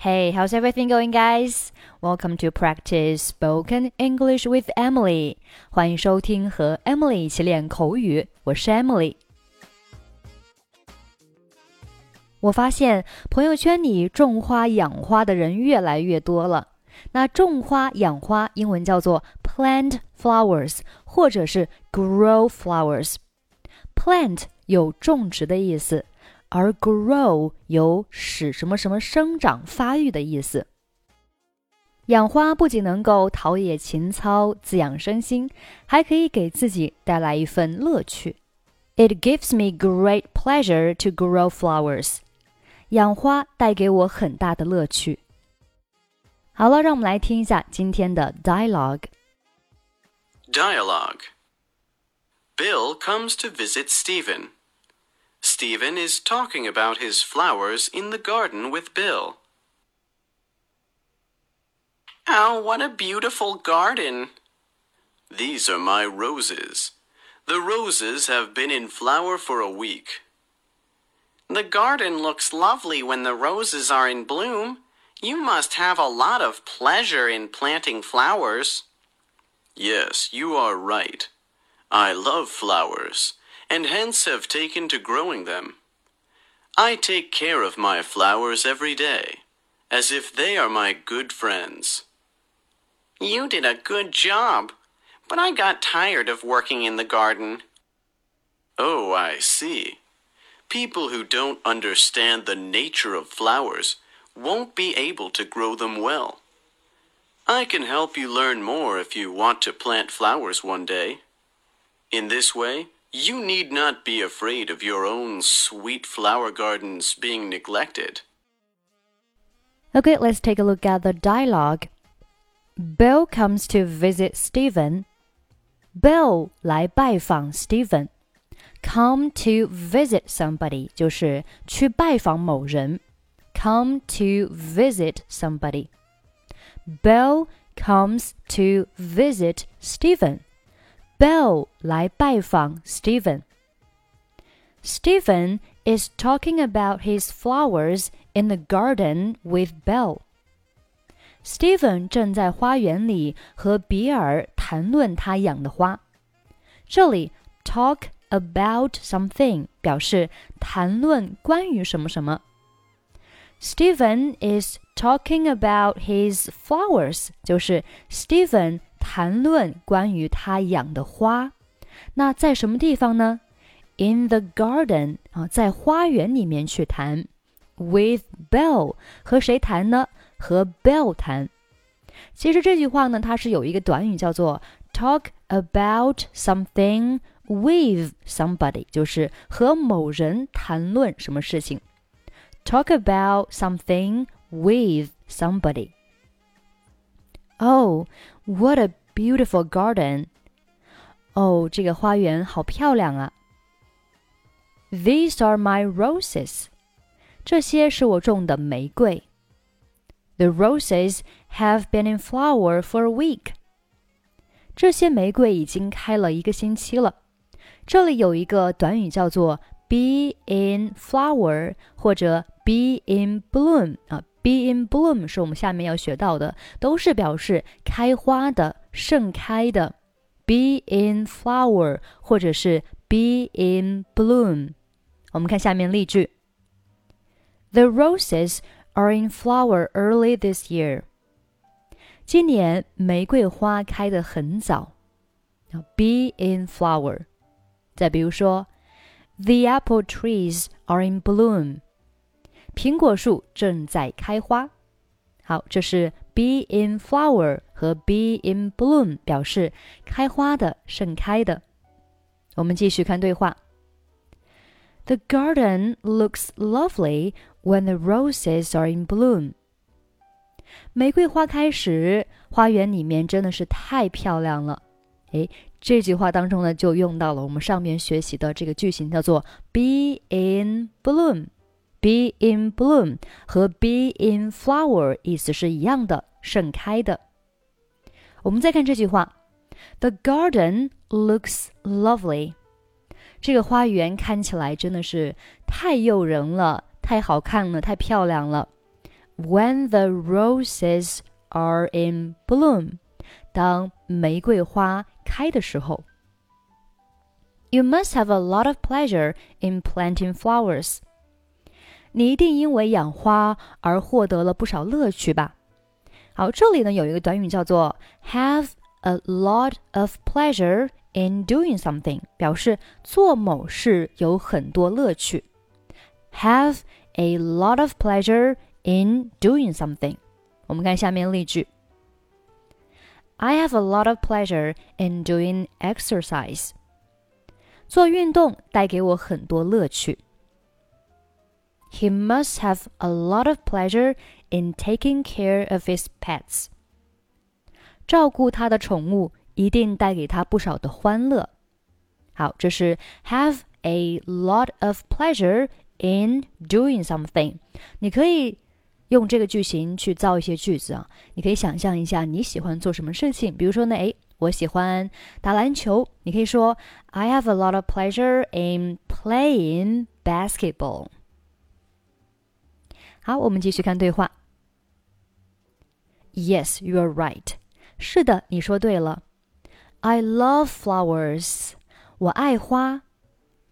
Hey, how's everything going, guys? Welcome to practice spoken English with Emily. 欢迎收听和 Emily 一起练口语。我是 Emily。我发现朋友圈里种花养花的人越来越多了。那种花养花英文叫做 plant flowers，或者是 grow flowers。plant 有种植的意思。而 grow 有使什么什么生长发育的意思。养花不仅能够陶冶情操、滋养身心，还可以给自己带来一份乐趣。It gives me great pleasure to grow flowers。养花带给我很大的乐趣。好了，让我们来听一下今天的 dialogue。Dialogue. Bill comes to visit Steven. Steven is talking about his flowers in the garden with Bill. Oh, what a beautiful garden! These are my roses. The roses have been in flower for a week. The garden looks lovely when the roses are in bloom. You must have a lot of pleasure in planting flowers. Yes, you are right. I love flowers and hence have taken to growing them. I take care of my flowers every day, as if they are my good friends. You did a good job, but I got tired of working in the garden. Oh, I see. People who don't understand the nature of flowers won't be able to grow them well. I can help you learn more if you want to plant flowers one day. In this way, you need not be afraid of your own sweet flower gardens being neglected. Okay, let's take a look at the dialogue. Bill comes to visit Steven. Bill 来拜访 Steven。Come to visit somebody 就是去拜访某人。Come to visit somebody. Bill comes to visit Steven. Bell 来拜访 Steven. Steven is talking about his flowers in the garden with Bell. Steven 正在花园里和比尔谈论他养的花。这里 talk about something 表示谈论关于什么什么。Steven is talking about his flowers，就是 Steven 谈论关于他养的花，那在什么地方呢？In the garden 啊，在花园里面去谈。With Bell 和谁谈呢？和 Bell 谈。其实这句话呢，它是有一个短语叫做 talk about something with somebody，就是和某人谈论什么事情。Talk about something with somebody. Oh, what a beautiful garden! 哦，这个花园好漂亮啊。These are my roses. 这些是我种的玫瑰。The roses have been in flower for a week. 这些玫瑰已经开了一个星期了。这里有一个短语叫做 be in flower 或者 be in bloom 啊。 Be in bloom 是我们下面要学到的，都是表示开花的、盛开的。Be in flower 或者是 be in bloom。我们看下面例句：The roses are in flower early this year。今年玫瑰花开得很早。Be in flower。再比如说，The apple trees are in bloom。 苹果树正在开花。好，这是 be in flower 和 be in bloom 表示开花的、盛开的。我们继续看对话。The garden looks lovely when the roses are in bloom。玫瑰花开时，花园里面真的是太漂亮了。诶，这句话当中呢，就用到了我们上面学习的这个句型，叫做 be in bloom。Be in bloom 和 be in flower 意思是一样的，盛开的。我们再看这句话：The garden looks lovely。这个花园看起来真的是太诱人了，太好看了，太漂亮了。 when the roses are in bloom，当玫瑰花开的时候。You must have a lot of pleasure in planting flowers。 你一定因为养花而获得了不少乐趣吧？好，这里呢有一个短语叫做 have a lot of pleasure in doing something，表示做某事有很多乐趣。Have a lot of pleasure in doing something。我们看下面例句。I have a lot of pleasure in doing exercise。做运动带给我很多乐趣。 He must have a lot of pleasure in taking care of his pets。照顾他的宠物一定带给他不少的欢乐。好，这是 have a lot of pleasure in doing something。你可以用这个句型去造一些句子啊。你可以想象一下你喜欢做什么事情，比如说呢，诶，我喜欢打篮球。你可以说 I have a lot of pleasure in playing basketball。 好，我们继续看对话。Yes, you are right。是的，你说对了。I love flowers。我爱花，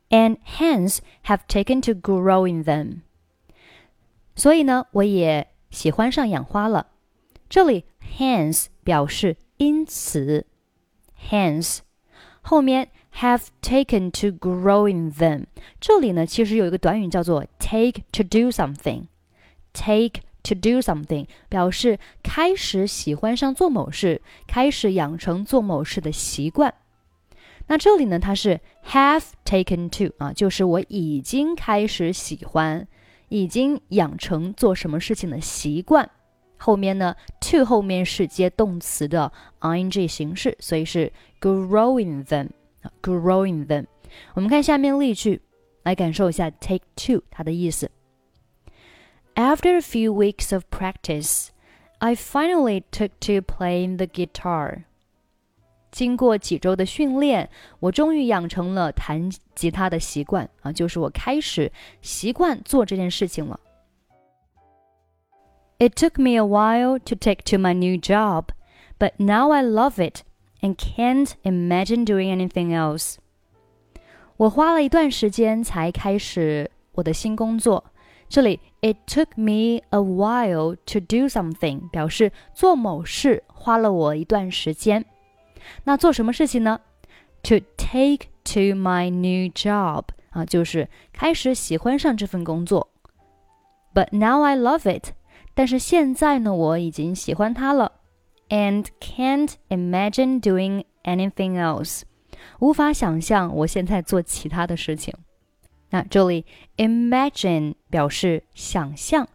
and hence have taken to growing them。所以呢，我也喜欢上养花了。这里 hence 表示因此。hence 后面 have taken to growing them，这里呢其实有一个短语叫做 take to do something。 Take to do something 表示开始喜欢上做某事，开始养成做某事的习惯。那这里呢，它是 have taken to 啊，就是我已经开始喜欢，已经养成做什么事情的习惯。后面呢，to 后面是接动词的 ing 形式，所以是 growing them，growing them。我们看下面例句，来感受一下 take to 它的意思。After a few weeks of practice, I finally took to playing the guitar. 经过几周的训练，我终于养成了弹吉他的习惯啊，就是我开始习惯做这件事情了。It took me a while to take to my new job, but now I love it and can't imagine doing anything else. 我花了一段时间才开始我的新工作。 这里 it took me a while to do something 表示做某事花了我一段时间。那做什么事情呢？To take to my new job 啊，就是开始喜欢上这份工作。But now I love it 但是现在呢，我已经喜欢它了，and can't imagine doing anything else，无法想象我现在做其他的事情。那这里 imagine 表示想象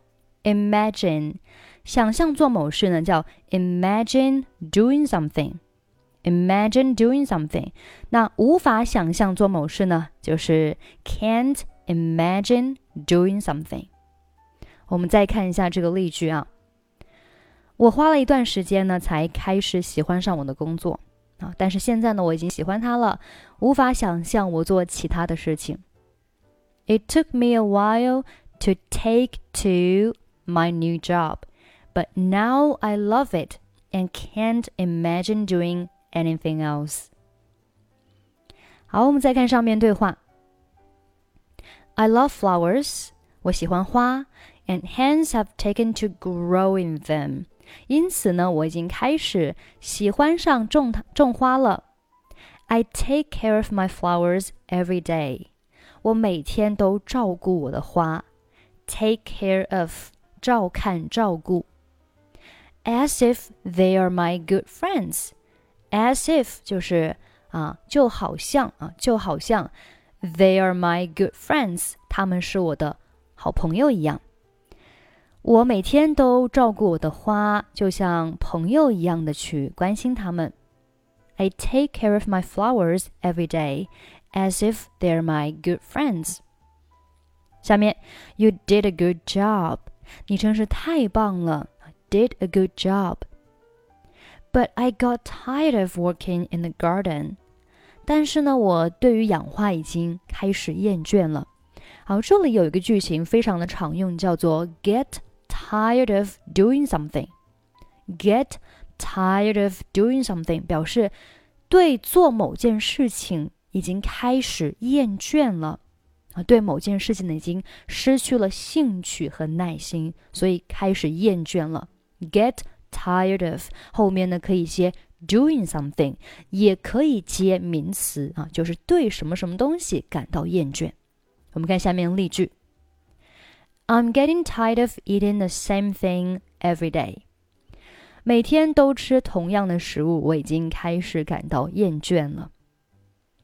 ，imagine 想象做某事呢，叫 imagine doing something，imagine doing something。那无法想象做某事呢，就是 can't imagine doing something。我们再看一下这个例句啊，我花了一段时间呢，才开始喜欢上我的工作啊，但是现在呢，我已经喜欢它了，无法想象我做其他的事情。It took me a while to take to my new job, but now I love it and can't imagine doing anything else. 好，我们再看上面对话。I love flowers. 我喜欢花 and hence have taken to growing them。因此呢，我已经开始喜欢上种种花了。I take care of my flowers every day。 我每天都照顾我的花。Take care of，照看照顾。As if they are my good friends。As if 就是啊，就好像啊，就好像 they are my good friends，他们是我的好朋友一样。我每天都照顾我的花，就像朋友一样的去关心它们。I take care of my flowers every day, as if they're my good friends. 下面，You did a good job. 你真是太棒了。Did a good job. But I got tired of working in the garden. 但是呢，我对于养花已经开始厌倦了。好，这里有一个句型非常的常用，叫做 get tired of doing something。get tired of doing something 表示对做某件事情 已经开始厌倦了啊，对某件事情呢已经失去了兴趣和耐心，所以开始厌倦了。get tired of 后面呢可以接 doing something，也可以接名词啊，就是对什么什么东西感到厌倦。我们看下面例句：I'm getting tired of eating the same thing every day。每天都吃同样的食物，我已经开始感到厌倦了。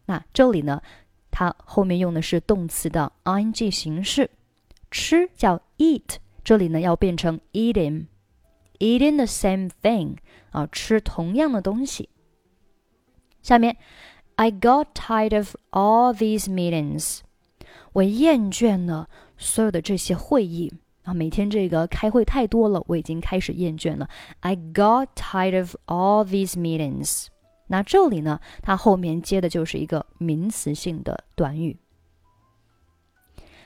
那这里呢，它后面用的是动词的 ing 形式，吃叫 eat，这里呢要变成 eating，eating the same thing 啊，吃同样的东西。下面，I got tired of all these meetings，我厌倦了所有的这些会议。啊，每天这个开会太多了，我已经开始厌倦了。I got tired of all these meetings。那这里呢，它后面接的就是一个名词性的短语。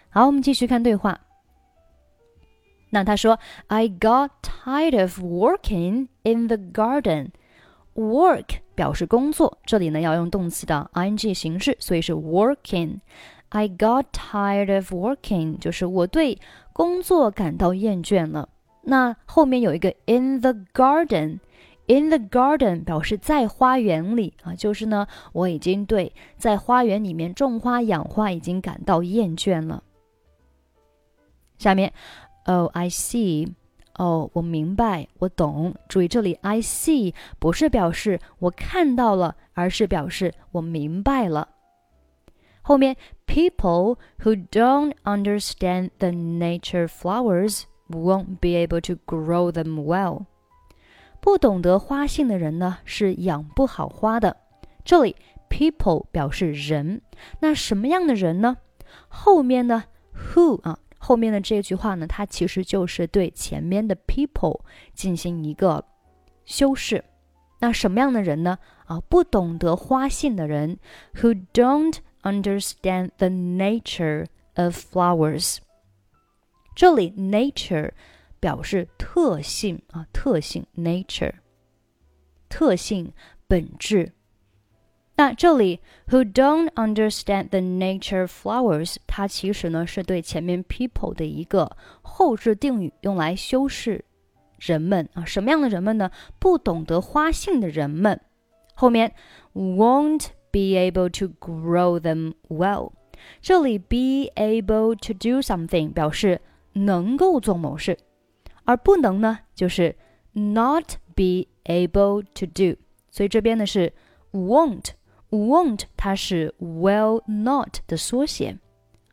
好，我们继续看对话。那他说，I got tired of working in the garden。Work 表示工作，这里呢要用动词的 ing 形式，所以是 working。I got tired of working，就是我对工作感到厌倦了。那后面有一个 in the garden garden，in the garden 表示在花园里啊，就是呢我已经对在花园里面种花养花已经感到厌倦了。下面，Oh I see，哦我明白，我懂。注意这里 I see 不是表示我看到了，而是表示我明白了。后面 people who don't understand the nature flowers won't be able to grow them well。 不懂得花性的人呢，是养不好花的。这里 people 表示人，那什么样的人呢？后面呢 who 啊，后面的这句话呢，它其实就是对前面的 people 进行一个修饰。那什么样的人呢？啊，不懂得花性的人，who don't understand the nature of flowers。这里 nature 表示特性啊，特性 nature，特性本质。那这里 who don't understand the nature flowers，它其实呢是对前面 people 的一个后置定语，用来修饰人们啊，什么样的人们呢？不懂得花性的人们。后面 won't be able to grow them well。这里 be able to do something 表示能够做某事，而不能呢就是 not be able to do。所以这边呢是 won't，won't 它是 will not 的缩写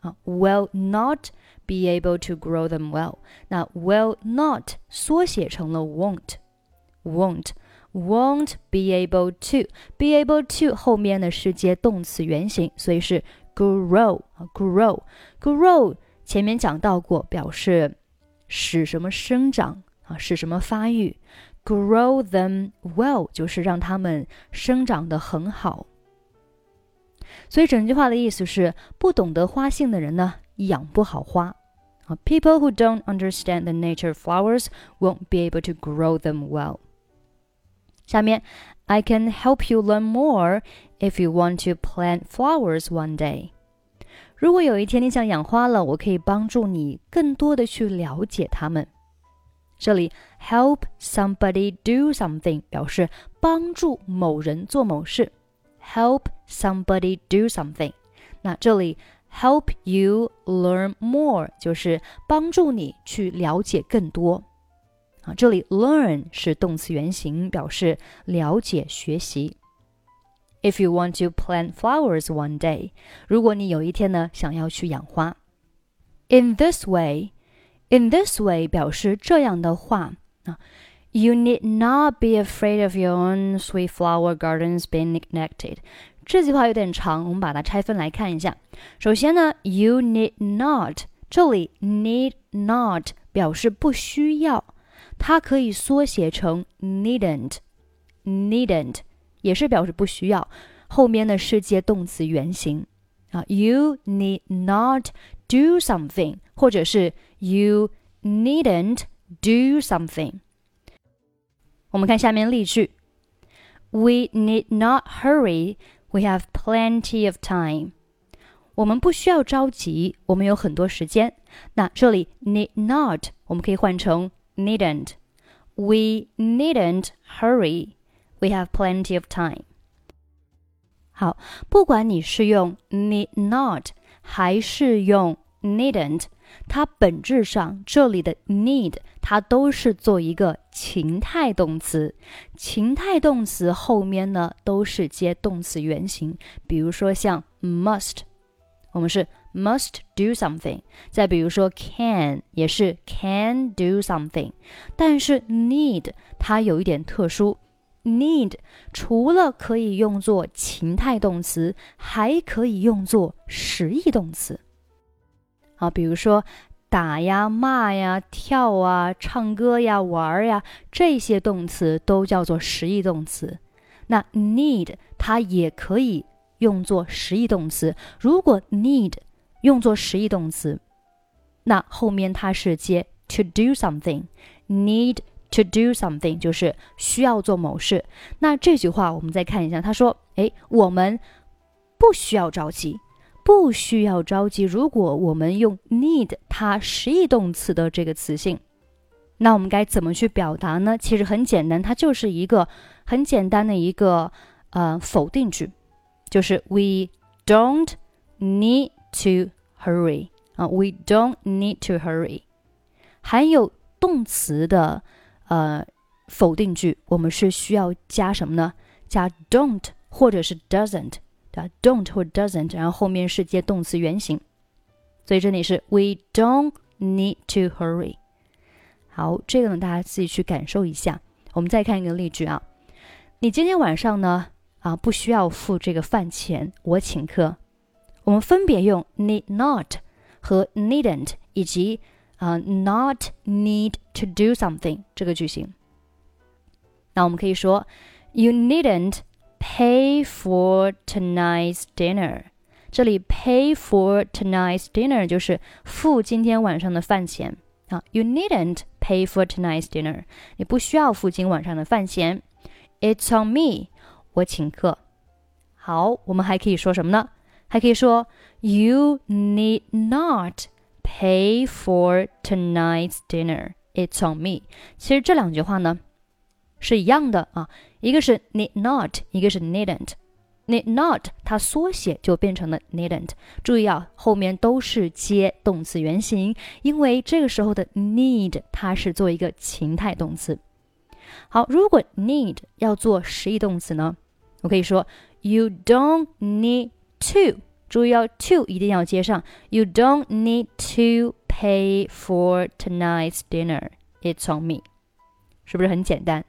啊，will not be able to grow them well。那 will not 缩写成了 won't，won't。won't be able to be able to 后面呢是接动词原形，所以是 grow 啊 grow grow 前面讲到过，表示 使什么生长啊，使什么发育。grow them well 就是让他们生长得很好。所以整句话的意思是，不懂得花性的人呢，养不好花。啊，people who don't understand the nature of flowers won't be able to grow them well. 下面，I can help you learn more if you want to plant flowers one day。 如果有一天你想养花了，我可以帮助你更多的去了解它们。这里 help somebody do something 表示帮助某人做某事，help somebody do something。那这里 help you learn more 就是帮助你去了解更多。啊，这里 learn 是动词原形，表示了解、学习。If you want to plant flowers one day，如果你有一天呢想要去养花，in this way，in this way 表示这样的话啊。You need not be afraid of your own sweet flower gardens being neglected。这句话有点长，我们把它拆分来看一下。首先呢，you need not，这里 need not 表示不需要。它可以缩写成 needn't，needn't 也是表示不需要。后面呢是接动词原形啊，you need not do something，或者是 you needn't do something。我们看下面例句：We need not hurry. We have plenty of time. 我们不需要着急，我们有很多时间。那这里 need not 我们可以换成 needn't。We needn't hurry. We have plenty of time. 好，不管你是用 need not 还是用 needn't，它本质上这里的 need 它都是做一个情态动词。情态动词后面呢都是接动词原形，比如说像 must，我们是 must do something。再比如说 can 也是 can do something。但是 need 它有一点特殊。 Need 除了可以用作情态动词，还可以用作实义动词。啊，比如说打呀、骂呀、跳啊、唱歌呀、玩呀，这些动词都叫做实义动词。那 need 它也可以用作实义动词。如果 need 用作实义动词，那后面它是接 to do something，need。To do something 就是需要做某事。那这句话我们再看一下，他说：“诶，我们不需要着急，不需要着急。如果我们用 need 它实义动词的这个词性，那我们该怎么去表达呢？其实很简单，它就是一个很简单的一个呃否定句，就是 We don't need to hurry 啊，We don't need to hurry。含有动词的。呃，否定句我们是需要加什么呢？加 don't 或者是 doesn't，对吧？don't 或 doesn't，然后后面是接动词原形。所以这里是 we don't need to hurry。好，这个呢大家自己去感受一下。我们再看一个例句啊，你今天晚上呢啊不需要付这个饭钱，我请客。我们分别用 need not 和 needn't 以及啊、uh,，not need to do something 这个句型。那我们可以说，You needn't pay for tonight's dinner。这里 pay for tonight's dinner 就是付今天晚上的饭钱啊。You needn't pay for tonight's dinner。你不需要付今晚上的饭钱。It's on me。我请客。好，我们还可以说什么呢？还可以说，You need not。 Pay for tonight's dinner. It's on me. 其实这两句话呢是一样的啊，一个是 need not，一个是 needn't。need not 它缩写就变成了 needn't。注意啊，后面都是接动词原形，因为这个时候的 need 它是做一个情态动词。好，如果 need 要做实义动词呢，我可以说 You don't need to。注意要 to 一定要接上。You don't need to pay for tonight's dinner. It's on me，是不是很简单？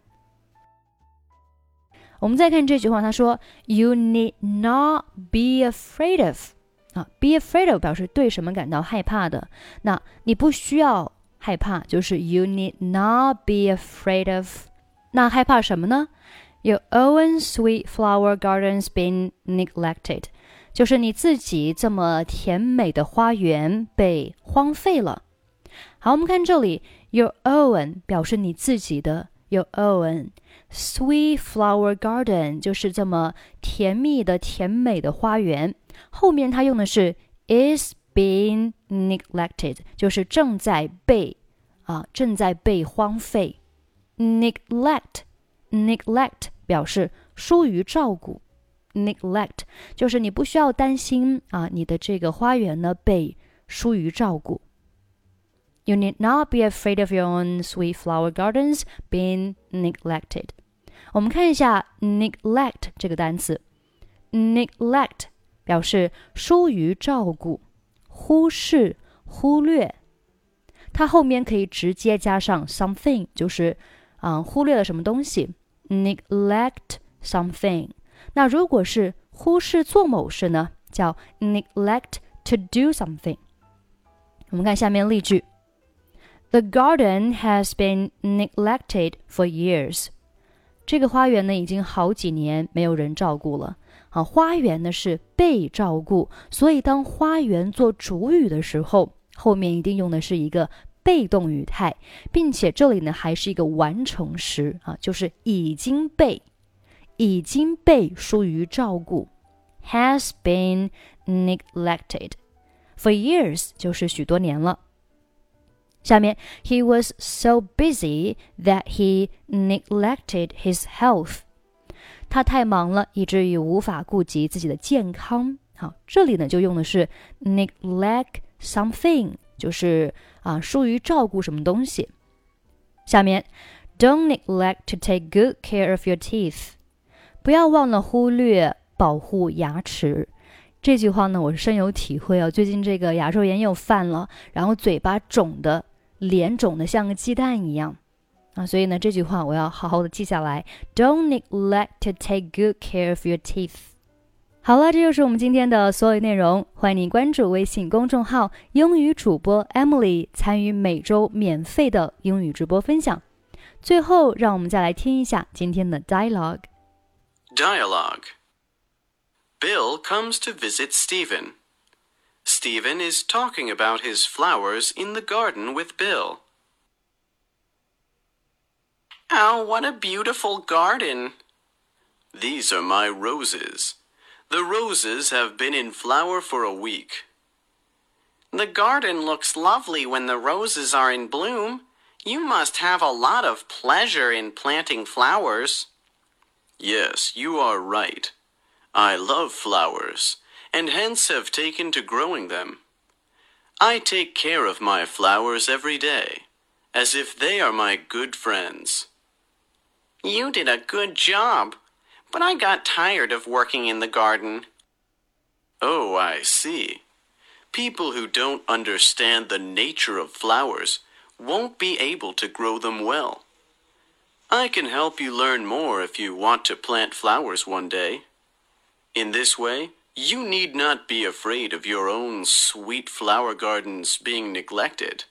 我们再看这句话，他说：“You need not be afraid of。”啊，be afraid of 表示对什么感到害怕的。那你不需要害怕，就是 you need not be afraid of。那害怕什么呢？Your own sweet flower gardens been neglected。 就是你自己这么甜美的花园被荒废了。好，我们看这里，your own 表示你自己的，your own sweet flower garden 就是这么甜蜜的、甜美的花园。后面它用的是 is being neglected，就是正在被啊正在被荒废。neglect，neglect 表示疏于照顾。Neglect 就是你不需要担心啊，你的这个花园呢被疏于照顾。You need not be afraid of your own sweet flower gardens being neglected。我们看一下 neglect 这个单词，neglect 表示疏于照顾、忽视、忽略。它后面可以直接加上 something，就是啊忽略了什么东西，neglect something。那如果是忽视做某事呢，叫 neglect to do something。我们看下面例句：The garden has been neglected for years。这个花园呢，已经好几年没有人照顾了。啊，花园呢是被照顾，所以当花园做主语的时候，后面一定用的是一个被动语态，并且这里呢还是一个完成时啊，就是已经被已经被疏于照顾，has been neglected for years，就是许多年了。下面，He was so busy that he neglected his health。他太忙了，以至于无法顾及自己的健康。好，这里呢就用的是 neglect something，就是啊疏于照顾什么东西。下面，Don't neglect to take good care of your teeth。 不要忘了忽略保护牙齿。这句话呢，我深有体会啊。最近这个牙周炎又犯了，然后嘴巴肿的。脸肿的像个鸡蛋一样啊，所以呢，这句话我要好好的记下来。Don't neglect to take good care of your teeth。好了，这就是我们今天的所有内容。欢迎您关注微信公众号“英语主播 Emily”，参与每周免费的英语直播分享。最后，让我们再来听一下今天的 dialogue。Dialogue. Bill comes to visit Steven. Steven is talking about his flowers in the garden with Bill. Oh, what a beautiful garden! These are my roses. The roses have been in flower for a week. The garden looks lovely when the roses are in bloom. You must have a lot of pleasure in planting flowers. Yes, you are right. I love flowers and hence have taken to growing them. I take care of my flowers every day, as if they are my good friends. You did a good job, but I got tired of working in the garden. Oh, I see. People who don't understand the nature of flowers won't be able to grow them well. I can help you learn more if you want to plant flowers one day. In this way, you need not be afraid of your own sweet flower gardens being neglected.